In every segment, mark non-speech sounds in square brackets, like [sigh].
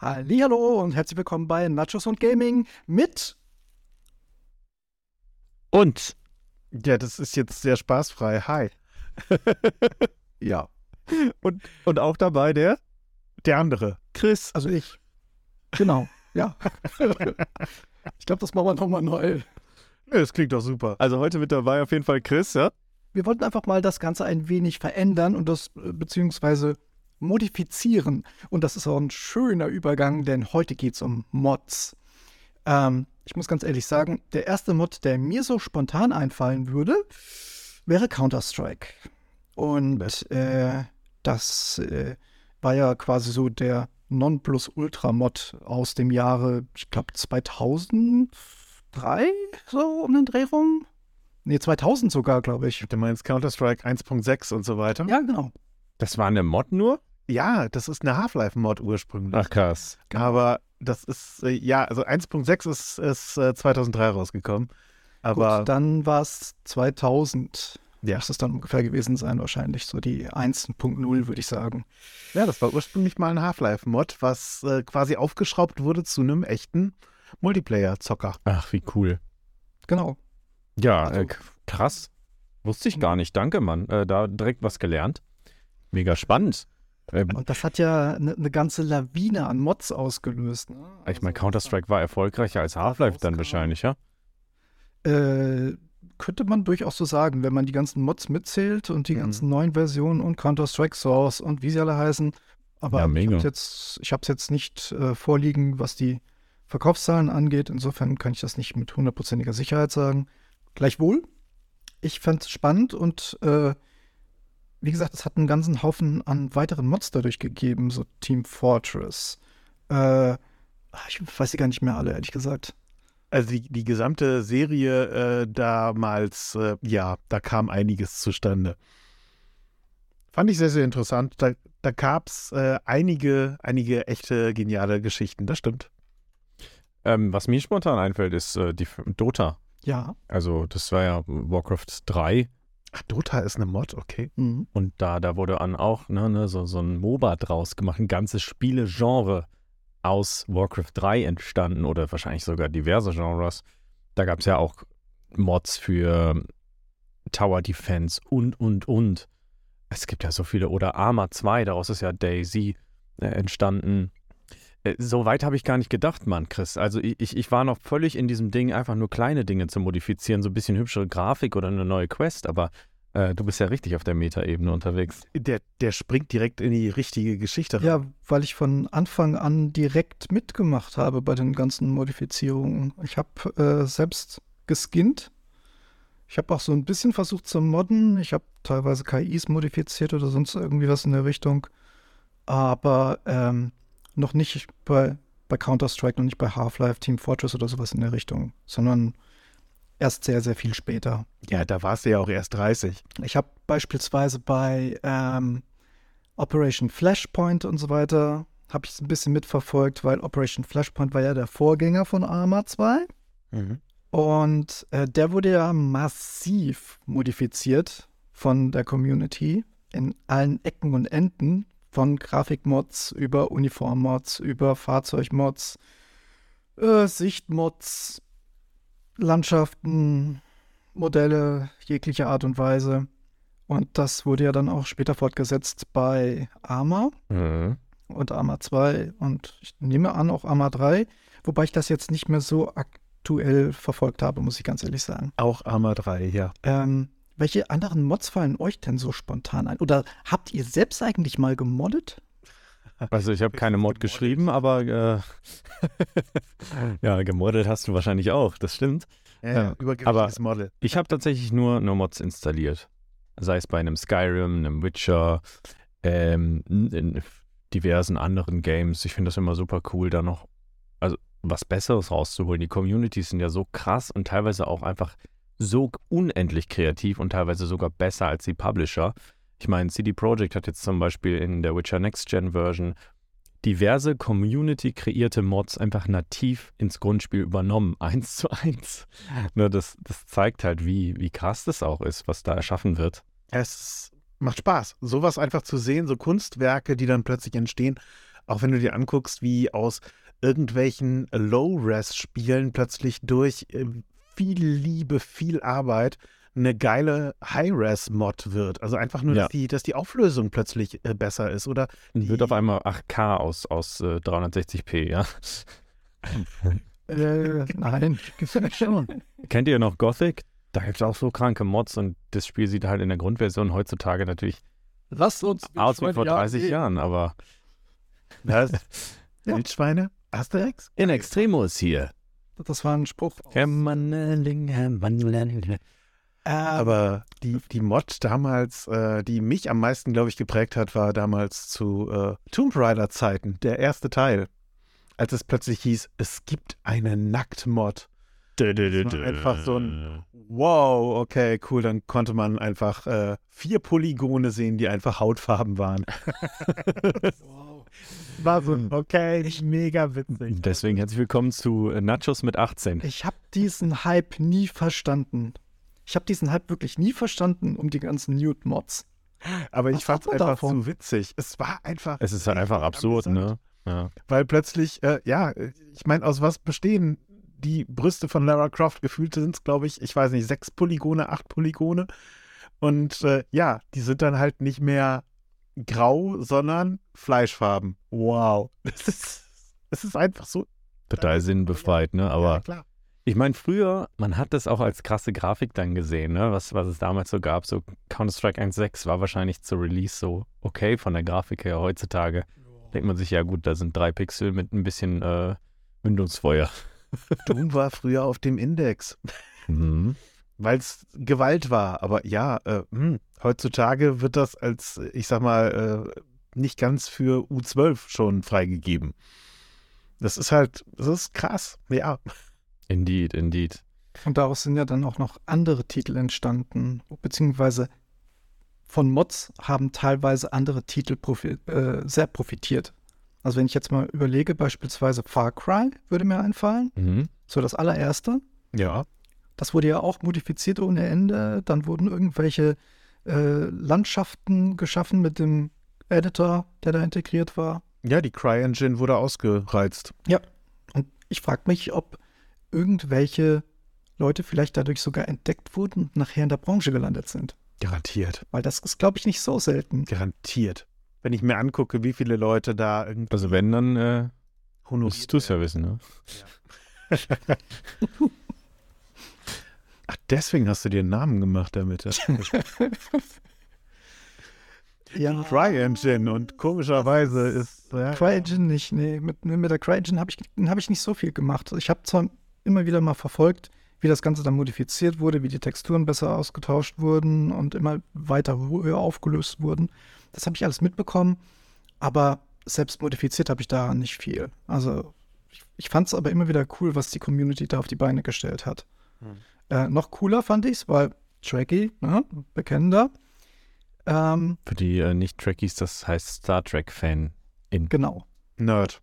Hallo und herzlich willkommen bei Nachos und Gaming mit und ja, das ist jetzt sehr spaßfrei. Hi. [laughs] ja. Und, und auch dabei der der andere, Chris. Also ich. Genau. Ja. ich glaube, das machen wir nochmal neu. Ja, das klingt doch super. Also heute mit dabei auf jeden Fall Chris, ja? Wir wollten einfach mal das Ganze ein wenig verändern und das äh, beziehungsweise modifizieren. Und das ist auch ein schöner Übergang, denn heute geht es um Mods. Ähm, ich muss ganz ehrlich sagen, der erste Mod, der mir so spontan einfallen würde, wäre Counter-Strike. Und äh, das äh, war ja quasi so der Nonplusultra-Mod aus dem Jahre, ich glaube 2003, so um den Dreh rum. Nee, 2000 sogar, glaube ich. Du meinst Counter-Strike 1.6 und so weiter? Ja, genau. Das war eine Mod nur? Ja, das ist eine Half-Life-Mod ursprünglich. Ach krass. Aber das ist, äh, ja, also 1.6 ist, ist äh, 2003 rausgekommen. Aber Gut, dann war es 2000. Ja. Muss es dann ungefähr gewesen sein, wahrscheinlich. So die 1.0, würde ich sagen. ja, das war ursprünglich mal ein Half-Life-Mod, was äh, quasi aufgeschraubt wurde zu einem echten Multiplayer-Zocker. Ach, wie cool. Genau. Ja, Also- äh, krass. Wusste ich gar nicht. Danke, Mann. Äh, da direkt was gelernt. Mega spannend. Ähm, Und das hat ja eine ne ganze Lawine an Mods ausgelöst. Ne? ich meine, Also, Counter-Strike war erfolgreicher als Half-Life dann wahrscheinlich, ja? Äh, könnte man durchaus so sagen, wenn man die ganzen Mods mitzählt und die Mhm. ganzen neuen Versionen und Counter-Strike Source und wie sie alle heißen. Aber Ja, ich habe jetzt, ich hab's jetzt nicht äh, vorliegen, was die Verkaufszahlen angeht. Insofern kann ich das nicht mit hundertprozentiger Sicherheit sagen. Gleichwohl, ich fand es spannend und äh, wie gesagt, es hat einen ganzen Haufen an weiteren Mods dadurch gegeben, so Team Fortress. Äh, ich weiß sie gar nicht mehr alle, ehrlich gesagt. Also die, die gesamte Serie äh, damals, äh, ja, da kam einiges zustande. Fand ich sehr, sehr interessant. Da, da gab es äh, einige, einige echte geniale Geschichten, das stimmt. Ähm, was mir spontan einfällt, ist äh, die Dota. Ja. Also, das war ja Warcraft 3 Ach, Dota ist eine Mod, okay. Mhm. und da, da wurde dann auch ne, ne, so, so ein MOBA draus gemacht, ein ganzes Spielegenre aus Warcraft 3 entstanden oder wahrscheinlich sogar diverse Genres. Da gab es ja auch Mods für Tower Defense und, und, und. Es gibt ja so viele. Oder Arma 2, daraus ist ja Daisy äh, entstanden. Äh, so weit habe ich gar nicht gedacht, Mann, Chris. Also ich, ich- ich war noch völlig in diesem Ding, einfach nur kleine Dinge zu modifizieren, so ein bisschen hübschere Grafik oder eine neue Quest, aber äh, du bist ja richtig auf der Metaebene unterwegs. Der, der springt direkt in die richtige Geschichte rein. Ja, weil ich von Anfang an direkt mitgemacht habe bei den ganzen Modifizierungen. Ich habe äh, selbst geskinnt. Ich habe auch so ein bisschen versucht zu modden. Ich habe teilweise KIs modifiziert oder sonst irgendwie was in der Richtung. Aber ähm, noch nicht bei, bei Counter-Strike, noch nicht bei Half-Life, Team Fortress oder sowas in der Richtung, sondern erst sehr, sehr viel später. Ja, da warst du ja auch erst 30. Ich habe beispielsweise bei ähm, Operation Flashpoint und so weiter, habe ich es ein bisschen mitverfolgt, weil Operation Flashpoint war ja der Vorgänger von Arma 2. Und äh, der wurde ja massiv modifiziert von der Community in allen Ecken und Enden, von Grafikmods über Uniformmods, über Fahrzeugmods, äh, Sichtmods, Landschaften, Modelle jeglicher Art und Weise. Und das wurde ja dann auch später fortgesetzt bei Arma Mhm. und Arma 2 und ich nehme an auch Arma 3, wobei ich das jetzt nicht mehr so aktuell verfolgt habe, muss ich ganz ehrlich sagen. Auch Arma 3, ja. Ähm, welche anderen Mods fallen euch denn so spontan ein? Oder habt ihr selbst eigentlich mal gemoddet? Also ich habe keine Mod geschrieben, aber äh, [laughs] ja, gemoddet hast du wahrscheinlich auch, das stimmt. Ja, Ja. Übergewichtiges Model. Ich habe tatsächlich nur, nur Mods installiert. Sei es bei einem Skyrim, einem Witcher, ähm, in in diversen anderen Games. Ich finde das immer super cool, da noch also was Besseres rauszuholen. Die Communities sind ja so krass und teilweise auch einfach so unendlich kreativ und teilweise sogar besser als die Publisher. Ich meine, CD Projekt hat jetzt zum Beispiel in der Witcher Next Gen Version diverse Community-kreierte Mods einfach nativ ins Grundspiel übernommen, [laughs] eins zu eins. Ne, das, das zeigt halt, wie, wie krass das auch ist, was da erschaffen wird. Es macht Spaß, sowas einfach zu sehen, so Kunstwerke, die dann plötzlich entstehen Auch wenn du dir anguckst, wie aus irgendwelchen Low-Res-Spielen plötzlich durch äh, viel Liebe, viel Arbeit eine geile High-Res-Mod wird. Also einfach nur, Ja. dass, die, dass die Auflösung plötzlich äh, besser ist. Oder wird auf einmal 8K aus, aus äh, 360p, ja. [laughs] Äh, nein. Schon. Kennt ihr noch Gothic? Da gibt es auch so kranke Mods und das Spiel sieht halt in der Grundversion heutzutage natürlich Lasst uns aus wie vor 30 Ja, Jahren, aber was? [laughs] Wildschweine? Asterix? in Extremus hier. Das war ein Spruch. Hermanneling, Hermanneling. Äh, Aber die, die Mod damals, äh, die mich am meisten, glaube ich, geprägt hat, war damals zu äh, Tomb Raider-Zeiten, der erste Teil. Als es plötzlich hieß, es gibt eine Nackt-Mod. Einfach so ein Wow, okay, cool. Dann konnte man einfach äh, vier Polygone sehen, die einfach Hautfarben waren. [laughs] [laughs] wow. War so, okay, mega witzig. Deswegen herzlich willkommen zu äh, Nachos mit 18. Ich habe diesen Hype nie verstanden. Ich habe diesen Hype wirklich nie verstanden um die ganzen Nude-Mods. Aber ich fand es einfach davon? zu witzig. Es war einfach. Es ist halt einfach absurd, ne? Ja. Weil plötzlich, äh, ja, ich meine, aus was bestehen die Brüste von Lara Croft? Gefühlt sind es, glaube ich, ich weiß nicht, sechs Polygone, acht Polygone. Und äh, ja, die sind dann halt nicht mehr grau, sondern Fleischfarben. Wow. [laughs] Das ist, es ist einfach so. Total sinnbefreit, ne? ja, Aber klar. ich meine, früher, man hat das auch als krasse Grafik dann gesehen, ne? Was, was es damals so gab. So Counter-Strike 1.6 war wahrscheinlich zur Release so okay von der Grafik her. Heutzutage denkt man sich, ja gut, da sind drei Pixel mit ein bisschen äh, Mündungsfeuer. Doom [laughs] war früher auf dem Index, Mhm. Weil es Gewalt war. Aber ja, äh, hm, heutzutage wird das als, ich sag mal, äh, nicht ganz für U12 schon freigegeben. Das ist halt, das ist krass. Ja, Indeed, indeed. Und daraus sind ja dann auch noch andere Titel entstanden, beziehungsweise von Mods haben teilweise andere Titel profi äh, sehr profitiert. Also wenn ich jetzt mal überlege, beispielsweise Far Cry würde mir einfallen, Mhm. so das allererste. ja. Das wurde ja auch modifiziert ohne Ende. Dann wurden irgendwelche äh, Landschaften geschaffen mit dem Editor, der da integriert war. Ja, die CryEngine wurde ausgereizt. Und ich frage mich, ob irgendwelche Leute vielleicht dadurch sogar entdeckt wurden und nachher in der Branche gelandet sind. Garantiert. Weil das ist, glaube ich, nicht so selten. Garantiert. Wenn ich mir angucke, wie viele Leute da irgendwie Also wenn, dann äh, honoriert musst du es ja wissen, ne? Ach, [laughs] [laughs] deswegen hast du dir einen Namen gemacht damit. [laughs] Ja. CryEngine und komischerweise ist. Ja, CryEngine nicht, nee. Mit, mit der CryEngine habe ich, hab ich nicht so viel gemacht. Ich habe zwar immer wieder mal verfolgt, wie das Ganze dann modifiziert wurde, wie die Texturen besser ausgetauscht wurden und immer weiter höher aufgelöst wurden. Das habe ich alles mitbekommen, aber selbst modifiziert habe ich da nicht viel. Also ich, ich fand es aber immer wieder cool, was die Community da auf die Beine gestellt hat. Hm. Äh, noch cooler fand ich es, weil Tracky, ne, bekennender. Ähm, Für die äh, Nicht-Trekkies, das heißt Star Trek-Fan. genau, Nerd.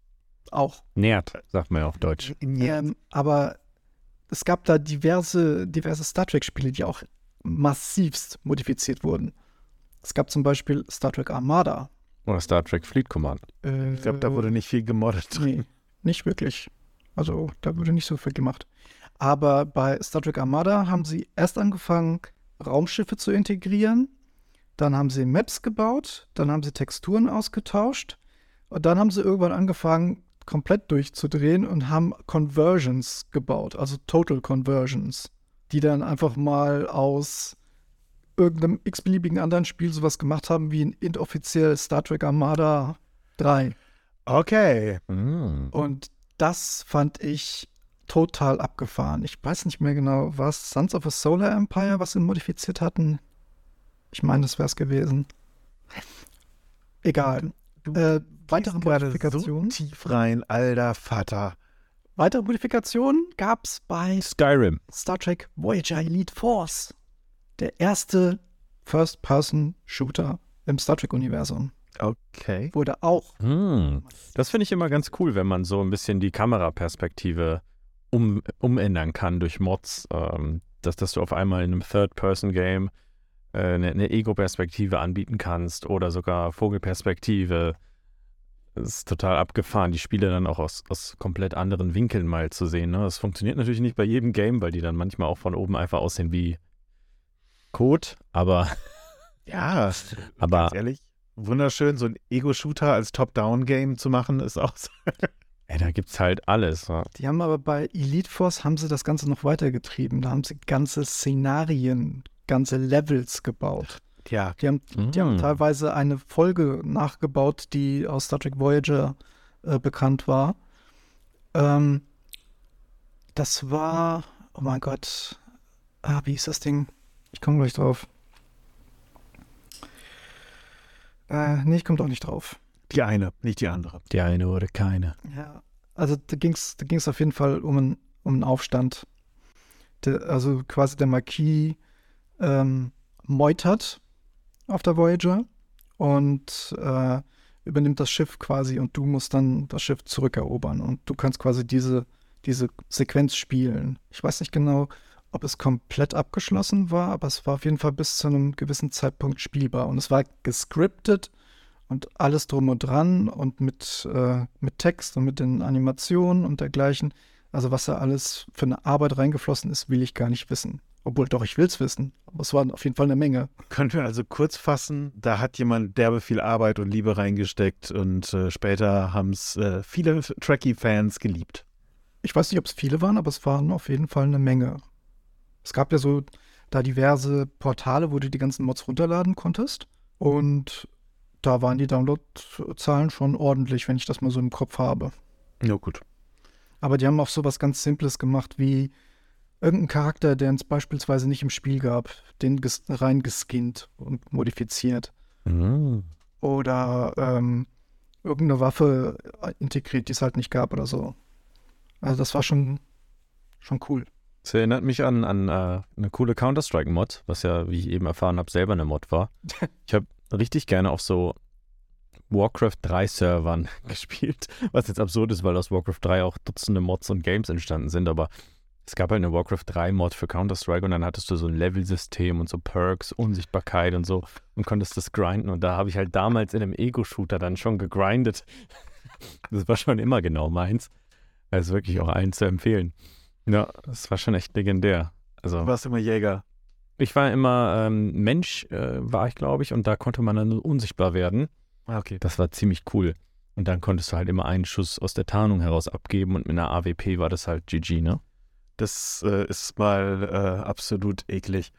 auch. Nährt, sagt man ja auf Deutsch. Ähm, aber es gab da diverse, diverse Star Trek-Spiele, die auch massivst modifiziert wurden. Es gab zum Beispiel Star Trek Armada. Oder Star Trek Fleet Command. Äh, Ich glaube, da wurde nicht viel gemoddet. Nee, nicht wirklich. Also da wurde nicht so viel gemacht. Aber bei Star Trek Armada haben sie erst angefangen, Raumschiffe zu integrieren. Dann haben sie Maps gebaut. Dann haben sie Texturen ausgetauscht. Und dann haben sie irgendwann angefangen, komplett durchzudrehen und haben Conversions gebaut, also Total Conversions, die dann einfach mal aus irgendeinem x-beliebigen anderen Spiel sowas gemacht haben wie ein inoffiziell Star Trek Armada 3. Okay. Mm. Und das fand ich total abgefahren. Ich weiß nicht mehr genau, was Sons of a Solar Empire, was sie modifiziert hatten. Ich meine, das wäre es gewesen. Egal. Du Äh, weitere Modifikationen. So tief rein, alter Vater. weitere Modifikationen gab es bei Skyrim. Star Trek Voyager Elite Force. Der erste First-Person-Shooter im Star Trek-Universum. Okay. Wurde auch. Hm. Das finde ich immer ganz cool, wenn man so ein bisschen die Kameraperspektive um, umändern kann durch Mods. Ähm, dass, dass du auf einmal in einem Third-Person-Game äh, eine, eine Ego-Perspektive anbieten kannst oder sogar Vogelperspektive. es ist total abgefahren, die Spiele dann auch aus, aus komplett anderen Winkeln mal zu sehen. Ne? Das funktioniert natürlich nicht bei jedem Game, weil die dann manchmal auch von oben einfach aussehen wie Code, aber. [laughs] Ja, [laughs] aber ganz ehrlich, wunderschön, so ein Ego-Shooter als Top-Down-Game zu machen, ist auch so. [laughs] Ey, da gibt's halt alles. Ne? Die haben aber bei Elite Force haben sie das Ganze noch weitergetrieben. Da haben sie ganze Szenarien, ganze Levels gebaut. Ja, Die haben, die haben Mm. teilweise eine Folge nachgebaut, die aus Star Trek Voyager äh, bekannt war. Ähm, das war, oh mein Gott, ah, wie hieß das Ding? Ich komme gleich drauf. Äh, nee, ich komme doch nicht drauf. Die eine, nicht die andere. Die eine oder keine. Ja, also da ging es da ging's auf jeden Fall um einen, um einen Aufstand. Der, also quasi der Marquis ähm, meutert auf der Voyager und äh, übernimmt das Schiff quasi und du musst dann das Schiff zurückerobern und du kannst quasi diese, diese Sequenz spielen. Ich weiß nicht genau, ob es komplett abgeschlossen war, aber es war auf jeden Fall bis zu einem gewissen Zeitpunkt spielbar und es war gescriptet und alles drum und dran und mit, äh, mit Text und mit den Animationen und dergleichen. Also was da alles für eine Arbeit reingeflossen ist, will ich gar nicht wissen. Obwohl doch, ich will es wissen. Aber es war auf jeden Fall eine Menge. Können wir also kurz fassen, da hat jemand derbe viel Arbeit und Liebe reingesteckt und äh, später haben es äh, viele Trekkie-Fans geliebt. Ich weiß nicht, ob es viele waren, aber es waren auf jeden Fall eine Menge. Es gab ja so da diverse Portale, wo du die ganzen Mods runterladen konntest. Und da waren die Downloadzahlen schon ordentlich, wenn ich das mal so im Kopf habe. Ja, gut. Aber die haben auch sowas ganz Simples gemacht, wie irgendeinen Charakter, der es beispielsweise nicht im Spiel gab, den ges reingeskinnt und modifiziert. Mhm. Oder ähm, irgendeine Waffe integriert, die es halt nicht gab oder so. Also das war schon, schon cool. Das erinnert mich an, an äh, eine coole Counter-Strike-Mod, was ja, wie ich eben erfahren habe, selber eine Mod war. [laughs] Ich habe richtig gerne auf so Warcraft 3 Servern [laughs] gespielt, was jetzt absurd ist, weil aus Warcraft 3 auch Dutzende Mods und Games entstanden sind, aber es gab halt eine Warcraft 3 Mod für Counter-Strike und dann hattest du so ein Level-System und so Perks, Unsichtbarkeit und so und konntest das grinden und da habe ich halt damals in einem Ego-Shooter dann schon gegrindet. [laughs] Das war schon immer genau meins. Also wirklich auch allen zu empfehlen. Ja, das war schon echt legendär. Also Du warst immer Jäger. Ich war immer ähm, Mensch, äh, war ich glaube ich, und da konnte man dann unsichtbar werden. Ah, okay. Das war ziemlich cool. Und dann konntest du halt immer einen Schuss aus der Tarnung heraus abgeben und mit einer AWP war das halt GG, ne? Das äh, ist mal äh, absolut eklig.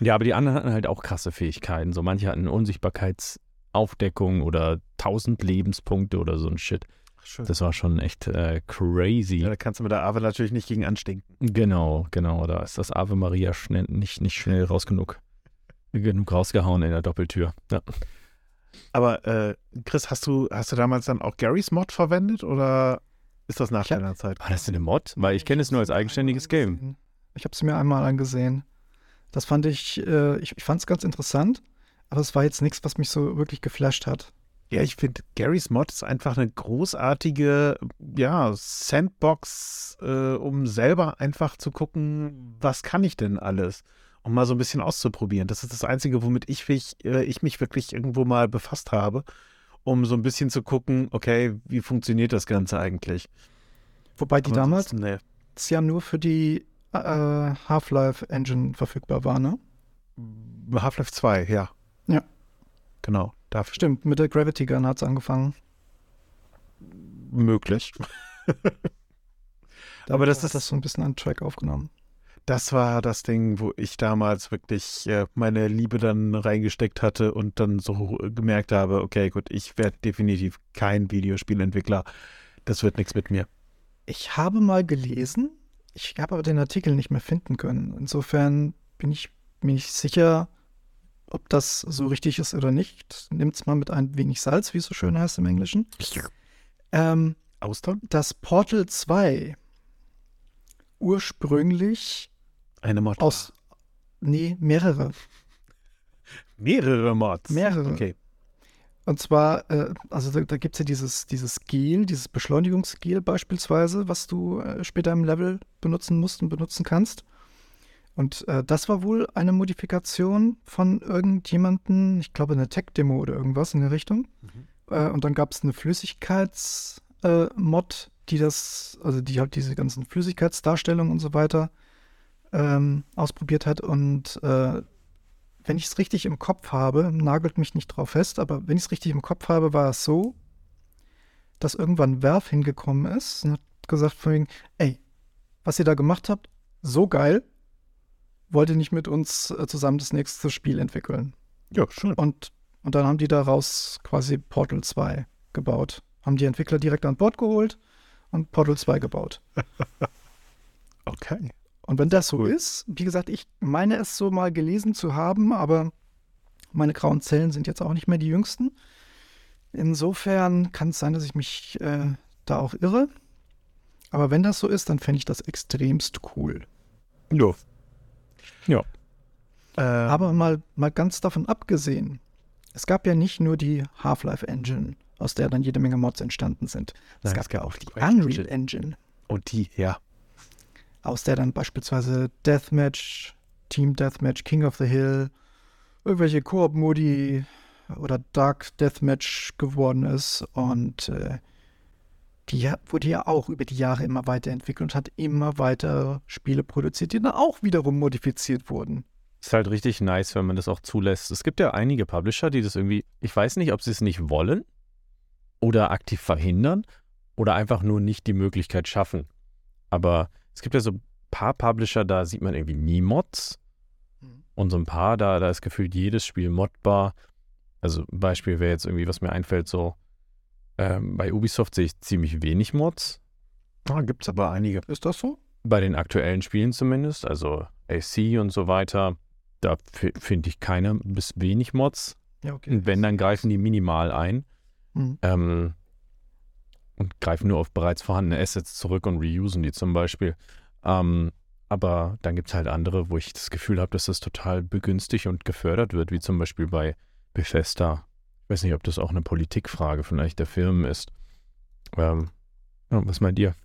Ja, aber die anderen hatten halt auch krasse Fähigkeiten. So manche hatten Unsichtbarkeitsaufdeckung oder 1000 Lebenspunkte oder so ein Shit. Schön. Das war schon echt äh, crazy. ja, da kannst du mit der Ave natürlich nicht gegen anstinken. Genau, genau. Da ist das Ave Maria schnell, nicht, nicht schnell raus genug. Genug rausgehauen in der Doppeltür. Ja. Aber äh, Chris, hast du, hast du damals dann auch Garys Mod verwendet oder ist das nach deiner Zeit? War das denn eine Mod? Weil ich kenne es nur als eigenständiges Game. Ich habe es mir einmal angesehen. Das fand ich, äh, ich, ich fand es ganz interessant, aber es war jetzt nichts, was mich so wirklich geflasht hat. Ja, ich finde, Garys Mod ist einfach eine großartige, ja, Sandbox, äh, um selber einfach zu gucken, was kann ich denn alles? Um mal so ein bisschen auszuprobieren. Das ist das Einzige, womit ich, mich- äh, ich mich wirklich irgendwo mal befasst habe, um so ein bisschen zu gucken, okay, wie funktioniert das Ganze eigentlich? Wobei die Aber damals nee. ja nur für die äh, Half-Life-Engine verfügbar war, ne? Half-Life 2, ja. Ja. Genau, dafür Stimmt, mit der Gravity Gun hat es angefangen. möglich. [laughs] Aber das ist- das so ein bisschen an Track aufgenommen. Das war das Ding, wo ich damals wirklich äh, meine Liebe dann reingesteckt hatte und dann so gemerkt habe, okay, gut, ich werde definitiv kein Videospielentwickler. Das wird nichts mit mir. Ich habe mal gelesen, ich habe aber den Artikel nicht mehr finden können. Insofern bin ich mir nicht sicher, ob das so richtig ist oder nicht. Nimmt's mal mit ein wenig Salz, wie es so schön heißt im Englischen. Ähm, Austern? dass Portal 2 ursprünglich Eine Mod. aus, nee, mehrere, Mehrere Mods. mehrere. Okay. Und zwar, äh, also da, da gibt es ja dieses, dieses Gel, dieses Beschleunigungsgel beispielsweise, was du äh, später im Level benutzen musst und benutzen kannst. Und äh, das war wohl eine Modifikation von irgendjemanden, ich glaube eine Tech-Demo oder irgendwas in der Richtung. Mhm. Äh, und dann gab es eine Flüssigkeits- äh, die das, also die halt diese ganzen Flüssigkeitsdarstellungen und so weiter ähm, ausprobiert hat. Und äh, wenn ich es richtig im Kopf habe, nagelt mich nicht drauf fest, aber wenn ich es richtig im Kopf habe, war es so, dass irgendwann Werf hingekommen ist und hat gesagt von wegen, ey, was ihr da gemacht habt, so geil, wollt ihr nicht mit uns äh, zusammen das nächste Spiel entwickeln? Ja, schön. Und, und dann haben die daraus quasi Portal 2 gebaut. Haben die Entwickler direkt an Bord geholt und Portal 2 gebaut. [laughs] Okay. Und wenn das so Cool. ist, wie gesagt, ich meine es so mal gelesen zu haben, aber meine grauen Zellen sind jetzt auch nicht mehr die jüngsten. Insofern kann es sein, dass ich mich äh, da auch irre. Aber wenn das so ist, dann fände ich das extremst cool. Ja. Ja. Äh, Aber mal, mal ganz davon abgesehen, es gab ja nicht nur die Half-Life Engine, aus der dann jede Menge Mods entstanden sind. Es Nein, gab ja auch die Unreal Engine, und die, ja. aus der dann beispielsweise Deathmatch, Team Deathmatch, King of the Hill, irgendwelche Koop-Modi oder Dark Deathmatch geworden ist. Und äh, die wurde ja auch über die Jahre immer weiterentwickelt und hat immer weiter Spiele produziert, die dann auch wiederum modifiziert wurden. Ist halt richtig nice, wenn man das auch zulässt. Es gibt ja einige Publisher, die das irgendwie, ich weiß nicht, ob sie es nicht wollen oder aktiv verhindern oder einfach nur nicht die Möglichkeit schaffen. Aber es gibt ja so ein paar Publisher, da sieht man irgendwie nie Mods Mhm. und so ein paar, da, da ist gefühlt jedes Spiel modbar. Also ein Beispiel wäre jetzt irgendwie, was mir einfällt, so ähm, bei Ubisoft sehe ich ziemlich wenig Mods. Da gibt es aber einige. Ist das so? Bei den aktuellen Spielen zumindest, also AC und so weiter, da finde ich keine bis wenig Mods. Ja, okay. Und wenn, dann greifen die minimal ein Mhm. ähm, und greifen nur auf bereits vorhandene Assets zurück und reusen die zum Beispiel. Ähm, aber dann gibt es halt andere, wo ich das Gefühl habe, dass das total begünstigt und gefördert wird, wie zum Beispiel bei Bethesda. Ich weiß nicht, ob das auch eine Politikfrage vielleicht der Firmen ist. Ähm, ja, was meint ihr?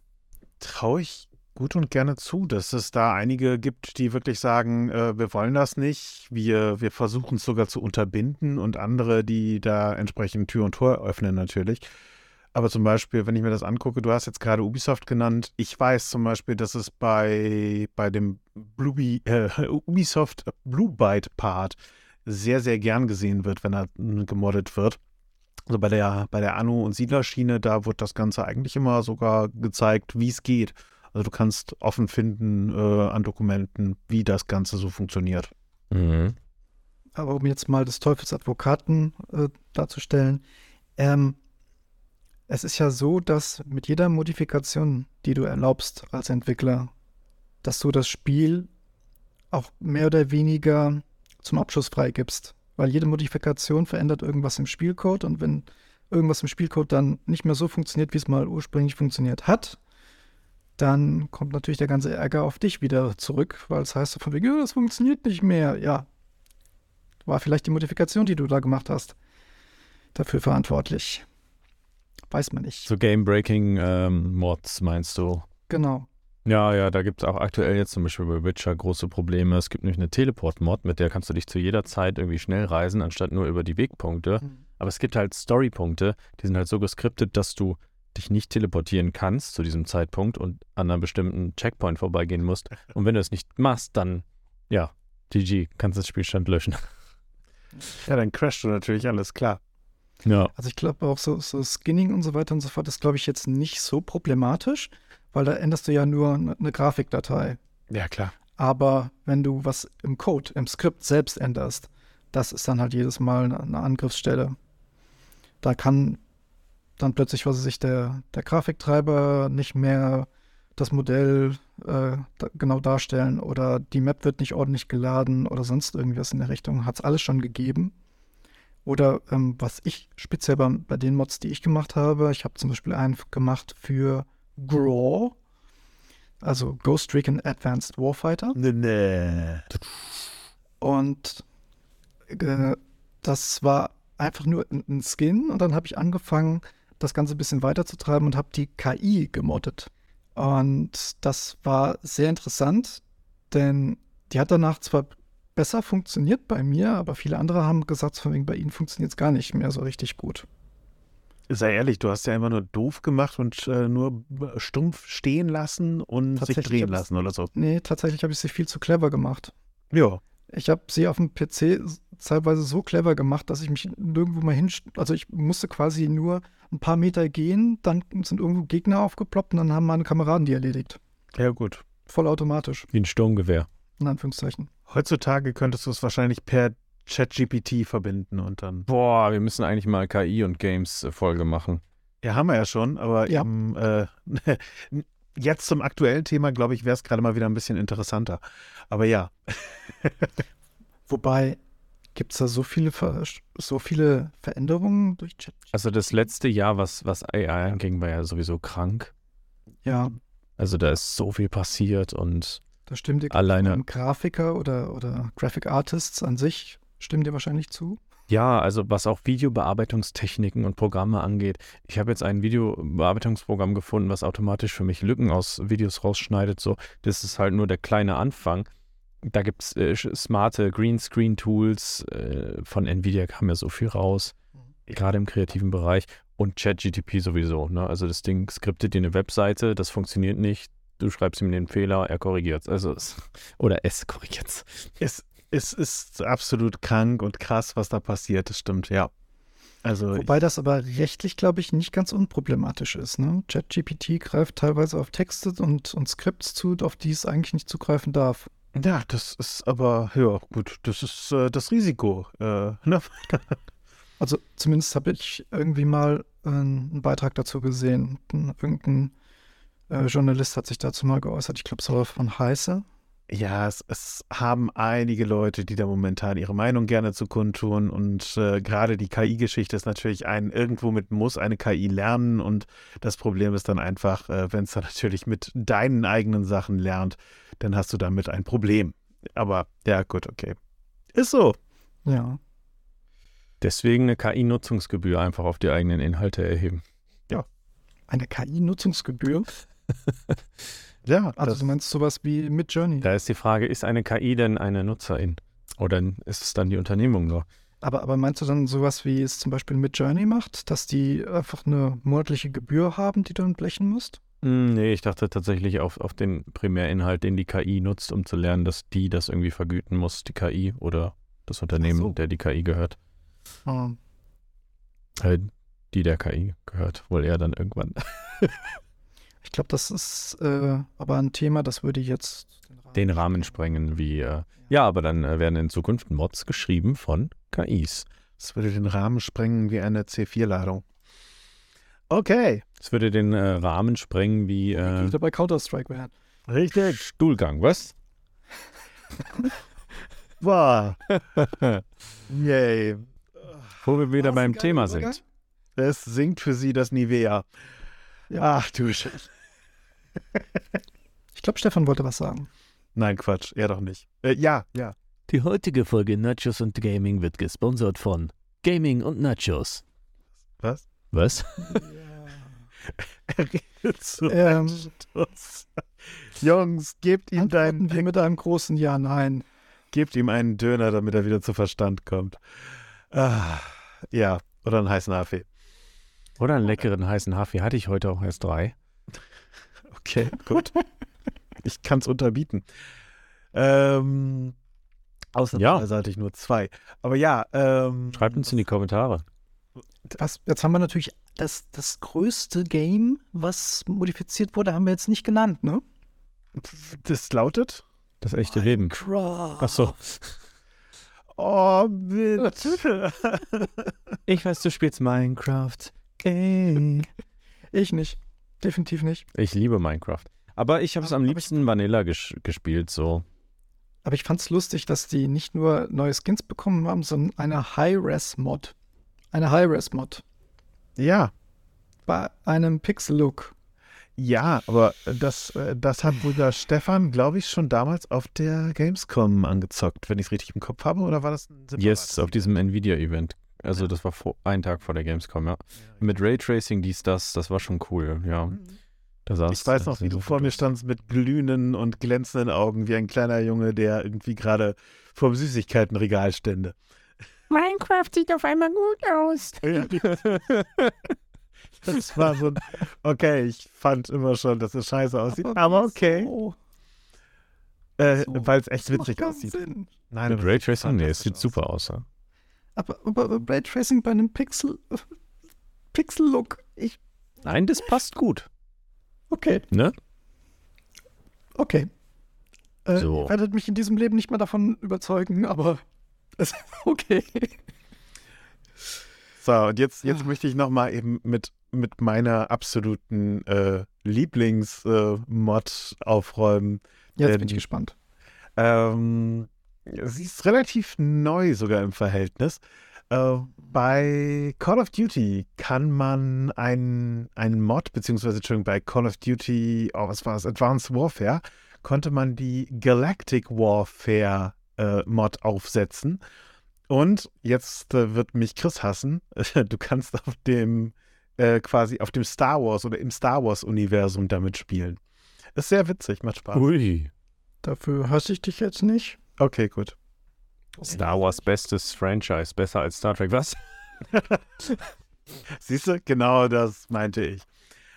Traue ich gut und gerne zu, dass es da einige gibt, die wirklich sagen, äh, wir wollen das nicht, wir, wir versuchen es sogar zu unterbinden und andere, die da entsprechend Tür und Tor öffnen natürlich. Aber zum Beispiel, wenn ich mir das angucke, du hast jetzt gerade Ubisoft genannt. Ich weiß zum Beispiel, dass es bei, bei dem Bluebi, äh, [laughs] Ubisoft Blue Byte Part sehr, sehr gern gesehen wird, wenn er gemoddet wird. Also bei der, bei der Anno- und Siedlerschiene, da wird das Ganze eigentlich immer sogar gezeigt, wie es geht. Also du kannst offen finden äh, an Dokumenten, wie das Ganze so funktioniert. Mhm. Aber um jetzt mal des Teufels Advokaten äh, darzustellen, ähm, es ist ja so, dass mit jeder Modifikation, die du erlaubst als Entwickler, dass du das Spiel auch mehr oder weniger zum Abschluss freigibst. Weil jede Modifikation verändert irgendwas im Spielcode und wenn irgendwas im Spielcode dann nicht mehr so funktioniert, wie es mal ursprünglich funktioniert hat, dann kommt natürlich der ganze Ärger auf dich wieder zurück, weil es heißt so von wegen, "Ja, das funktioniert nicht mehr. Ja, war vielleicht die Modifikation, die du da gemacht hast, dafür verantwortlich. Weiß man nicht. So Game-Breaking-Mods meinst du? Genau. Ja, ja, da gibt es auch aktuell jetzt zum Beispiel bei Witcher große Probleme. Es gibt nämlich eine Teleport-Mod, mit der kannst du dich zu jeder Zeit irgendwie schnell reisen, anstatt nur über die Wegpunkte. Aber es gibt halt Storypunkte, die sind halt so geskriptet, dass du dich nicht teleportieren kannst zu diesem Zeitpunkt und an einem bestimmten Checkpoint vorbeigehen musst. [laughs] Und wenn du es nicht machst, dann, ja, GG, kannst das Spielstand löschen. [laughs] Ja, dann crasht du natürlich alles, klar. Ja. Also ich glaube auch so, so Skinning und so weiter und so fort ist, glaube ich, jetzt nicht so problematisch, weil da änderst du ja nur eine Grafikdatei. Ja, klar. Aber wenn du was im Code, im Skript selbst änderst, das ist dann halt jedes Mal eine- Angriffsstelle. Da kann dann plötzlich, was weiß ich, der, der Grafiktreiber nicht mehr das Modell äh, da, genau darstellen oder die Map wird nicht ordentlich geladen oder sonst irgendwas in der Richtung. Hat es alles schon gegeben. Oder ähm, was ich speziell bei, bei den Mods, die ich gemacht habe, ich habe zum Beispiel einen gemacht für Graw, also Ghost Recon Advanced Warfighter. Nee, nee. Und äh, das war einfach nur ein, Skin und dann habe ich angefangen, das Ganze ein bisschen weiterzutreiben und habe die KI gemoddet. Und das war sehr interessant, denn die hat danach zwar besser funktioniert bei mir, aber viele andere haben gesagt, von wegen bei ihnen funktioniert es gar nicht mehr so richtig gut. Sei ehrlich, du hast ja einfach nur doof gemacht und äh, nur stumpf stehen lassen und sich drehen lassen oder so. Nee, tatsächlich habe ich sie viel zu clever gemacht. Ja. Ich habe sie auf dem PC teilweise so clever gemacht, dass ich mich nirgendwo mal hin. Also ich musste quasi nur ein paar Meter gehen, dann sind irgendwo Gegner aufgeploppt und dann haben meine Kameraden die erledigt. Ja, gut. Vollautomatisch, Wie ein Sturmgewehr. in Anführungszeichen. Heutzutage könntest du es wahrscheinlich per ChatGPT verbinden und dann. Boah, wir müssen eigentlich mal KI und Games äh, Folge machen. Ja, haben wir ja schon, aber Ja. im, äh, [laughs] jetzt zum aktuellen Thema, glaube ich, wäre es gerade mal wieder ein bisschen interessanter. Aber ja, [laughs] Wobei, gibt es da so viele, Ver so viele Veränderungen durch Chat? Also das letzte Jahr, was, was AI anging, war ja sowieso krank. Ja, Also da ist so viel passiert und da stimmt alleine. Grafiker oder, oder Graphic Artists an sich, stimmen dir wahrscheinlich zu. Ja, also was auch Videobearbeitungstechniken und Programme angeht. Ich habe jetzt ein Videobearbeitungsprogramm gefunden, was automatisch für mich Lücken aus Videos rausschneidet. So, das ist halt nur der kleine Anfang. Da gibt es äh, smarte Greenscreen-Tools. Äh, von Nvidia kam ja so viel raus, gerade im kreativen Bereich. Und ChatGTP sowieso. Ne? Also das Ding skriptet dir eine Webseite, das funktioniert nicht. Du schreibst ihm den Fehler, er korrigiert Also es. [laughs] Oder es korrigiert es, es ist absolut krank und krass, was da passiert. Das stimmt, ja. Also, Wobei das aber rechtlich, glaube ich, nicht ganz unproblematisch ist. Ne? ChatGPT greift teilweise auf Texte und, und Skripts zu, auf die es eigentlich nicht zugreifen darf. ja, das ist aber, ja, gut, das ist äh, das Risiko. Äh, ne? [laughs] Also zumindest habe ich irgendwie mal äh, einen Beitrag dazu gesehen. Ein- Irgendein äh, Journalist hat sich dazu mal geäußert. Ich glaube, es war von Heiße. Ja, es, es haben einige Leute, die da momentan ihre Meinung gerne zu kundtun und äh, gerade die KI-Geschichte ist natürlich ein, irgendwo mit muss eine KI lernen und das Problem ist dann einfach, äh, wenn es dann [laughs] natürlich mit deinen eigenen Sachen lernt, dann hast du damit ein Problem. Aber ja, gut, okay. Ist so. Ja. Deswegen eine KI-Nutzungsgebühr einfach auf die eigenen Inhalte erheben. Eine KI-Nutzungsgebühr. [laughs] Ja, Also das, du meinst sowas wie Midjourney. Da ist die Frage, ist eine KI denn eine Nutzerin? Oder ist es dann die Unternehmung nur? Aber, aber meinst du dann sowas, wie es zum Beispiel Midjourney macht, dass die einfach eine monatliche Gebühr haben, die du dann blechen musst? Hm, nee, ich dachte tatsächlich auf, auf den Primärinhalt, den die KI nutzt, um zu lernen, dass die das irgendwie vergüten muss, die KI oder das Unternehmen, so. der die KI gehört. Hm. Äh, die der KI gehört, wohl eher dann irgendwann. [laughs] Ich glaube, das ist äh, aber ein Thema, das würde jetzt Den Rahmen sprengen, wie. Äh, ja, aber dann äh, werden in Zukunft Mods geschrieben von KIs. das würde den Rahmen sprengen wie eine C4-Ladung. Okay, Es würde den äh, Rahmen sprengen wie äh, wieder bei Counter-Strike werden. richtig. Stuhlgang, was? [laughs] Boah. Yay. Wo wir wieder beim Thema sind. Es sinkt für sie das Nivea. Ja. Ach du Scheiße. Ich glaube, Stefan wollte was sagen. Nein, Quatsch, er doch nicht. Äh, ja, ja. Die heutige Folge Nachos und Gaming wird gesponsert von Gaming und Nachos. Was? Was? [laughs] Er redet so Ähm, Stuss. Jungs, gebt ihm, Antworten wir deinen, mit einem großen Ja, Nein. gebt ihm einen Döner, damit er wieder zu Verstand kommt. Ah, ja, oder einen heißen Kaffee. Oder einen leckeren heißen Haffee. Hatte ich heute auch erst drei. [laughs] Okay, gut. ich kann es unterbieten. Ähm, ausnahmsweise hatte ich nur zwei. Aber ja, ähm, Schreibt uns in die Kommentare. Was, jetzt haben wir natürlich das, das größte Game, was modifiziert wurde, haben wir jetzt nicht genannt, ne? das lautet. Das echte Leben. Ach so. Oh, bitte. [laughs] Ich weiß, du spielst Minecraft. Ey. Ich nicht. Definitiv nicht. Ich liebe Minecraft. Aber ich habe es am ich- liebsten Vanilla ges gespielt, so. Aber ich fand's lustig, dass die nicht nur neue Skins bekommen haben, sondern eine High-Res-Mod. Eine High-Res-Mod. ja, Bei einem Pixel-Look. ja, aber das, äh, das hat Bruder Stefan, glaube ich, schon damals auf der Gamescom angezockt, wenn ich es richtig im Kopf habe, oder war das ein Yes, auf diesem Nvidia-Event. Also das war vor, ein Tag vor der Gamescom, ja. Mit Raytracing, dies, das, das war schon cool, ja. Da saß, Ich weiß noch, wie du vor mir standst mit glühenden und glänzenden Augen, wie ein kleiner Junge, der irgendwie gerade vor dem Süßigkeitenregal stände. Minecraft sieht auf einmal gut aus. [laughs] Das war so ein, okay, ich fand immer schon, dass es scheiße aussieht, aber okay, So, äh, so. weil es echt witzig aussieht. Sinn. Nein, Mit aber Raytracing? Nee, es sieht aus. super aus. Ja. Aber, aber Raytracing bei einem Pixel, [laughs] Pixel-Look, ich, Nein, das passt gut. okay, Ne? okay. Äh, So. Ihr werdet mich in diesem Leben nicht mehr davon überzeugen, aber [laughs] es, okay. So, und jetzt, jetzt möchte ich nochmal eben mit, mit meiner absoluten äh, Lieblings-Mod aufräumen. Jetzt bin ich gespannt. Ähm, sie ist relativ neu sogar im Verhältnis. Äh, bei Call of Duty kann man einen Mod, beziehungsweise Entschuldigung, bei Call of Duty, oh, was war es, Advanced Warfare, konnte man die Galactic Warfare äh, Mod aufsetzen. Und jetzt äh, wird mich Chris hassen. [laughs] Du kannst auf dem äh, quasi auf dem Star Wars oder im Star Wars Universum damit spielen. Ist sehr witzig, macht Spaß. Ui. Dafür hasse ich dich jetzt nicht. Okay, gut. Star Wars bestes Franchise, besser als Star Trek. Was? [laughs] Siehst du, genau das meinte ich.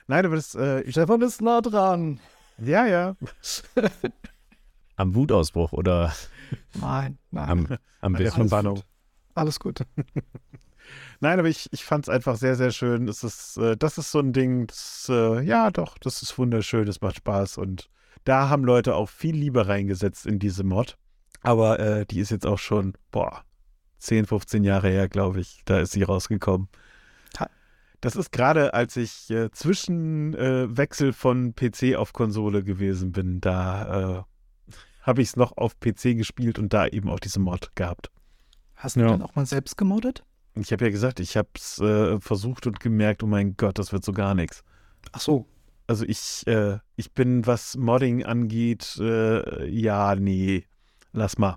Nein, aber das, äh, ich, Stefan ist nah dran. ja, ja. [laughs] Am Wutausbruch oder Nein, nein. am, am? Verbannung. Alles gut. [laughs] Nein, aber ich, ich fand es einfach sehr, sehr schön. Es ist, äh, das ist so ein Ding, das, äh, ja, doch, das ist wunderschön, das macht Spaß und da haben Leute auch viel Liebe reingesetzt in diese Mod. Aber äh, die ist jetzt auch schon, boah, 10, 15 Jahre her, glaube ich. Da ist sie rausgekommen. Das ist gerade, als ich äh, zwischen äh, Wechsel von PC auf Konsole gewesen bin, da äh, habe ich es noch auf PC gespielt und da eben auch diese Mod gehabt. Hast du Ja. dann auch mal selbst gemoddet? Ich habe ja gesagt, ich habe es äh, versucht und gemerkt, oh mein Gott, das wird so gar nichts. Ach so. Also ich, äh, ich bin, was Modding angeht, äh, ja, nee, lass mal.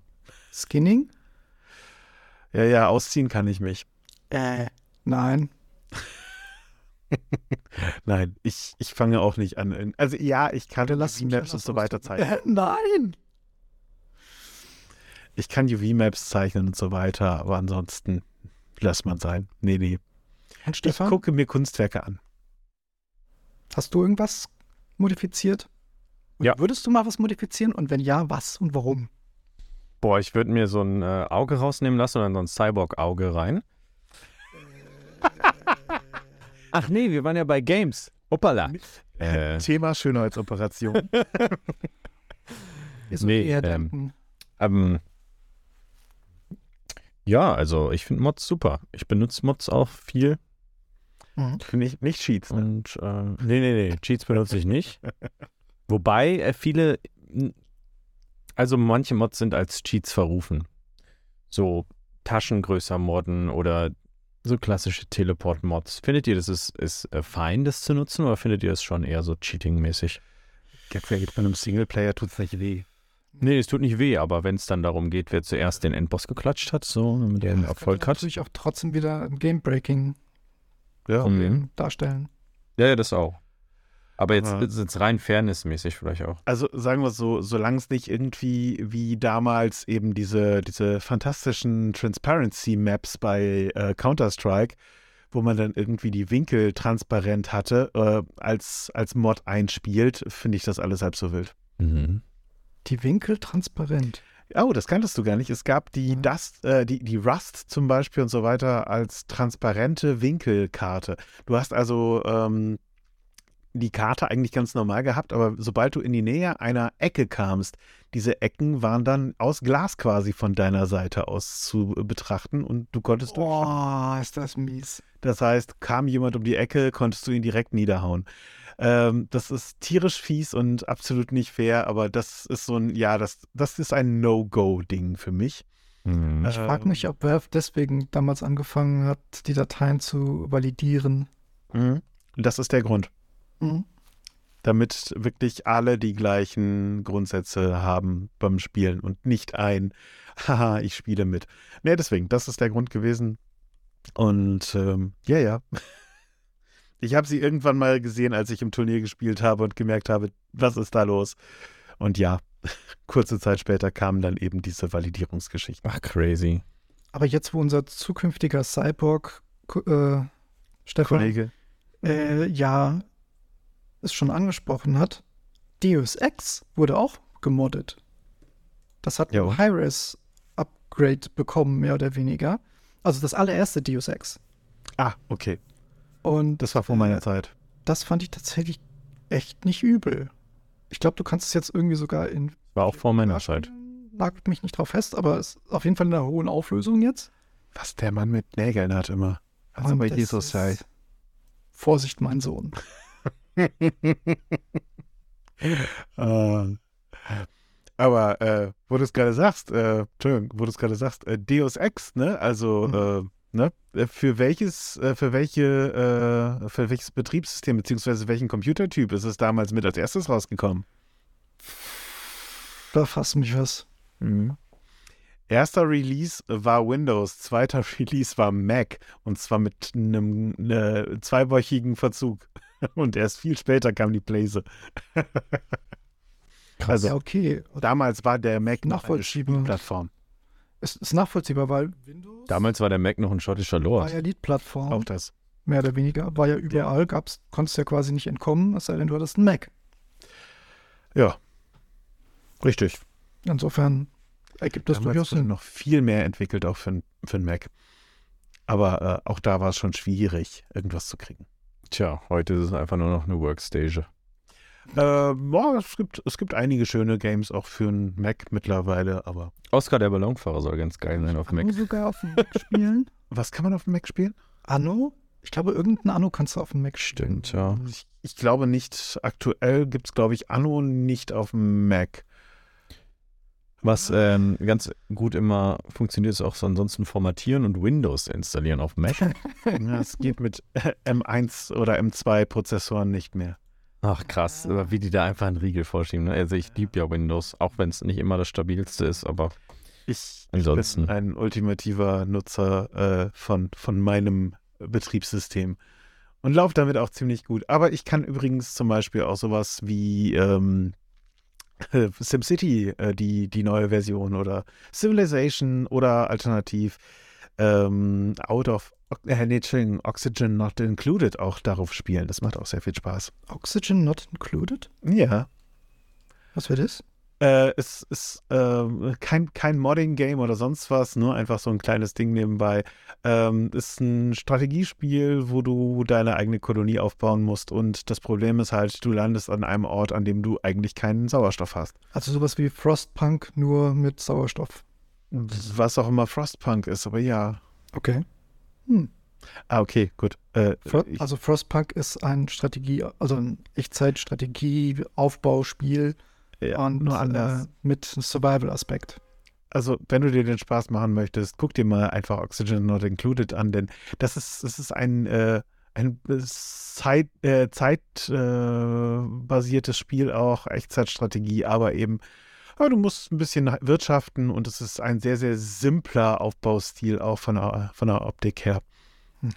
Skinning? Ja, ja, ausziehen kann ich mich. Äh. Nein. [laughs] Nein, ich, ich fange auch nicht an. Also ja, ich kann UV-Maps und so weiter zeichnen. Äh, nein. Ich kann UV-Maps zeichnen und so weiter, aber ansonsten lass mal sein. Nee, nee. Ich Stefan, gucke mir Kunstwerke an. hast du irgendwas modifiziert? Und Ja. Würdest du mal was modifizieren? Und wenn ja, was und warum? Boah, ich würde mir so ein äh, Auge rausnehmen lassen oder so ein Cyborg-Auge rein. [laughs] Ach nee, wir waren ja bei Games. Hoppala. Äh, [laughs] Thema Schönheitsoperation. [laughs] Nee, ähm, ähm, ja, also ich finde Mods super. Ich benutze Mods auch viel. mhm. nicht, nicht Cheats. Ne? Und äh, nee, nee, nee, Cheats benutze ich nicht. Wobei äh, viele, also manche Mods sind als Cheats verrufen. So Taschen größer modden oder so klassische Teleport-Mods. Findet ihr, das ist, ist äh, fein, das zu nutzen oder findet ihr das schon eher so Cheating-mäßig? Jetzt bei einem Singleplayer tut es nicht weh. Nee, es tut nicht weh, aber wenn es dann darum geht, wer zuerst den Endboss geklatscht hat, so damit er einen Das Erfolg hat. natürlich auch trotzdem wieder ein Game-Breaking Ja. Mhm. darstellen. Ja, ja, das auch. Aber jetzt, Aha. jetzt rein fairnessmäßig vielleicht auch. Also sagen wir es so, solange es nicht irgendwie wie damals eben diese, diese fantastischen Transparency-Maps bei äh, Counter-Strike, wo man dann irgendwie die Winkel transparent hatte, äh, als, als Mod einspielt, finde ich das alles halb so wild. Mhm. Die Winkel transparent. Oh, das kanntest du gar nicht. Es gab die. Dust, äh, die, die Rust zum Beispiel und so weiter als transparente Winkelkarte. Du hast also ähm, die Karte eigentlich ganz normal gehabt, aber sobald du in die Nähe einer Ecke kamst, diese Ecken waren dann aus Glas quasi von deiner Seite aus zu betrachten und du konntest. Boah, ist das mies. Das heißt, kam jemand um die Ecke, konntest du ihn direkt niederhauen. Ähm, das ist tierisch fies und absolut nicht fair, aber das ist so ein, ja, das, das ist ein No-Go-Ding für mich. Mhm. Ich frage mich, ob Valve deswegen damals angefangen hat, die Dateien zu validieren. Mhm. Das ist der Grund. Mhm. Damit wirklich alle die gleichen Grundsätze haben beim Spielen und nicht ein, [laughs] haha, ich spiele mit. Nee, deswegen, das ist der Grund gewesen. Und ähm, ja, ja. [laughs] Ich habe sie irgendwann mal gesehen, als ich im Turnier gespielt habe und gemerkt habe, was ist da los? Und ja, [laughs] kurze Zeit später kamen dann eben diese Validierungsgeschichten. Ach, crazy. Aber jetzt, wo unser zukünftiger Cyborg, äh, Stefan, Kollege, äh, ja es schon angesprochen hat, Deus Ex wurde auch gemoddet. Das hat ein Hi-Res-Upgrade bekommen, mehr oder weniger. Also das allererste Deus Ex. Ah, okay. Und Das war vor meiner äh, Zeit. das fand ich tatsächlich echt nicht übel. Ich glaube, du kannst es jetzt irgendwie sogar in War auch vor meiner Zeit. Nagelt mich nicht drauf fest, aber es ist auf jeden Fall in einer hohen Auflösung jetzt. Was der Mann mit Nägeln hat immer. Also Und bei Jesus sei. Vorsicht, mein Sohn. [laughs] Äh, aber äh, wo du es gerade sagst, äh, Entschuldigung, wo du es gerade sagst, äh, Deus Ex, ne? Also, Mhm. äh, ne? Äh, Für welches, für welche, für welches Betriebssystem beziehungsweise welchen Computertyp ist es damals mit als erstes rausgekommen? Da fasst mich was. Erster Release war Windows, zweiter [laughs] Release war Mac und zwar mit einem äh, zweiwöchigen Verzug. Und erst viel später kam die Blaze. Also ja, okay. damals war der Mac noch eine Nachvollziehbar. Plattform. Es ist nachvollziehbar, weil Windows Damals war der Mac noch ein schottischer war Lord. ja Lead-Plattform. Auch das. mehr oder weniger. War ja überall, gab's, konntest ja quasi nicht entkommen, es sei denn, du hattest einen Mac. Ja. Richtig. Insofern ergibt das Damals durchaus Sinn. noch viel mehr entwickelt, auch für, für einen Mac. Aber äh, auch da war es schon schwierig, irgendwas zu kriegen. Tja, heute ist es einfach nur noch eine Workstation. Äh, boah, es, gibt, es gibt einige schöne Games auch für einen Mac mittlerweile, aber Oscar der Ballonfahrer soll ganz geil sein auf Anno Mac. sogar auf dem Mac spielen? [laughs] was kann man auf dem Mac spielen? Anno? Ich glaube, irgendein Anno kannst du auf dem Mac spielen. Stimmt, ja. Ich, ich glaube nicht, aktuell gibt es, glaube ich, Anno nicht auf dem Mac. Was ähm, ganz gut immer funktioniert, ist auch so ansonsten formatieren und Windows installieren auf Mac. [laughs] Ja, es geht mit äh, M1 oder M2 Prozessoren nicht mehr. Ach krass, aber wie die da einfach einen Riegel vorschieben. Ne? Also ich liebe ja Windows, auch wenn es nicht immer das stabilste ist, aber Ich Ansonsten. bin ein ultimativer Nutzer äh, von, von meinem Betriebssystem und laufe damit auch ziemlich gut. Aber ich kann übrigens zum Beispiel auch sowas wie ähm, SimCity, äh, die, die neue Version oder Civilization oder alternativ ähm, Out of äh, nee, Oxygen Not Included auch darauf spielen. Das macht auch sehr viel Spaß. Oxygen not included? Ja, Was wäre das? Äh, es ist ähm, kein, kein Modding-Game oder sonst was, nur einfach so ein kleines Ding nebenbei. Ähm, ist ein Strategiespiel, wo du deine eigene Kolonie aufbauen musst und das Problem ist halt, du landest an einem Ort, an dem du eigentlich keinen Sauerstoff hast. Also sowas wie Frostpunk, nur mit Sauerstoff. Was auch immer Frostpunk ist, aber ja. Okay. Hm. Ah, okay, gut. Äh, also Frostpunk ist ein Strategie, also ein Echtzeit-Strategie-Aufbauspiel ja, und nur anders. Äh, mit Survival-Aspekt. Also, wenn du dir den Spaß machen möchtest, guck dir mal einfach Oxygen Not Included an, denn das ist, das ist ein, äh, ein Zeit, äh, zeitbasiertes Spiel auch, Echtzeitstrategie, aber eben, ja, du musst ein bisschen wirtschaften und es ist ein sehr, sehr simpler Aufbaustil auch von der, von der Optik her.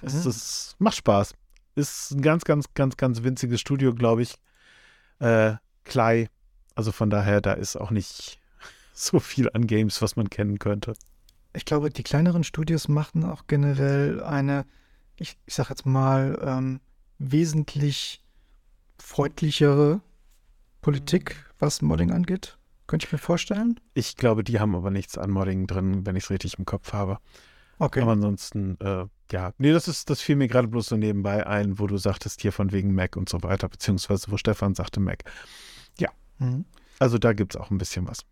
Es ist, macht Spaß. Ist ein ganz, ganz, ganz, ganz winziges Studio, glaube ich. Äh, Klei. Also von daher, da ist auch nicht [laughs] so viel an Games, was man kennen könnte. Ich glaube, die kleineren Studios machen auch generell eine, ich, ich sag jetzt mal, ähm, wesentlich freundlichere Politik, was Modding angeht. Könnte ich mir vorstellen. Ich glaube, die haben aber nichts an Modding drin, wenn ich es richtig im Kopf habe. Okay. Aber ansonsten, äh, ja. Nee, das ist, das fiel mir gerade bloß so nebenbei ein, wo du sagtest hier von wegen Mac und so weiter, beziehungsweise wo Stefan sagte Mac. Mhm. Also da gibt es auch ein bisschen was.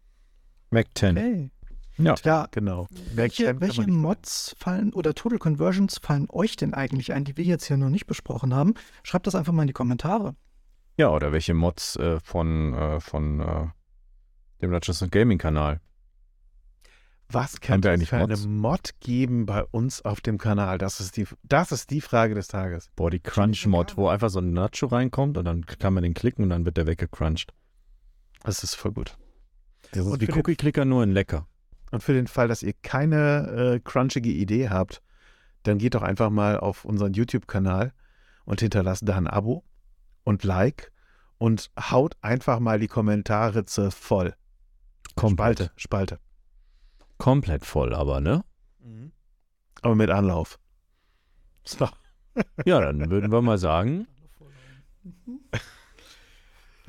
Mac 10. Okay. Ja. Ja, Genau. welche, welche Mods fallen oder Total Conversions fallen euch denn eigentlich ein, die wir jetzt hier noch nicht besprochen haben? Schreibt das einfach mal in die Kommentare. Ja, oder welche Mods äh, von, äh, von äh, dem Dungeons Gaming Kanal. Was könnte es eigentlich für eine Mods? Mod geben bei uns auf dem Kanal? Das ist die, das ist die Frage des Tages. Boah, die Crunch-Mod, wo einfach so ein Nacho reinkommt und dann kann man den klicken und dann wird der weggecrunched. Das ist voll gut. Das Und ist wie für den- Cookie-Clicker nur in lecker. Und für den Fall, dass ihr keine äh, crunchige Idee habt, dann geht doch einfach mal auf unseren YouTube-Kanal und hinterlasst da ein Abo und Like und haut einfach mal die Kommentare zu voll. Spalte, Spalte. Komplett voll aber, ne? Aber mit Anlauf. [laughs] So. Ja, dann würden wir mal sagen,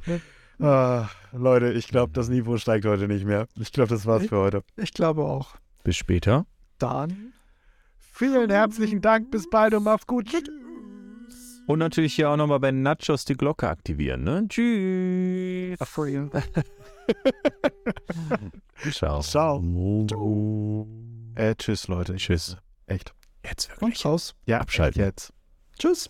[laughs] Ah, Leute, ich glaube, das Niveau steigt heute nicht mehr. Ich glaube, das war's für heute. Ich glaube auch. bis später. Dann. Vielen herzlichen Dank. Bis bald und macht's gut. Und natürlich hier auch nochmal bei Nachos die Glocke aktivieren, ne? Tschüss. [laughs] Ciao. Ciao. Äh, tschüss, Leute. Tschüss. Echt. Jetzt Und raus. Ja, Abschalten. echt jetzt. Tschüss.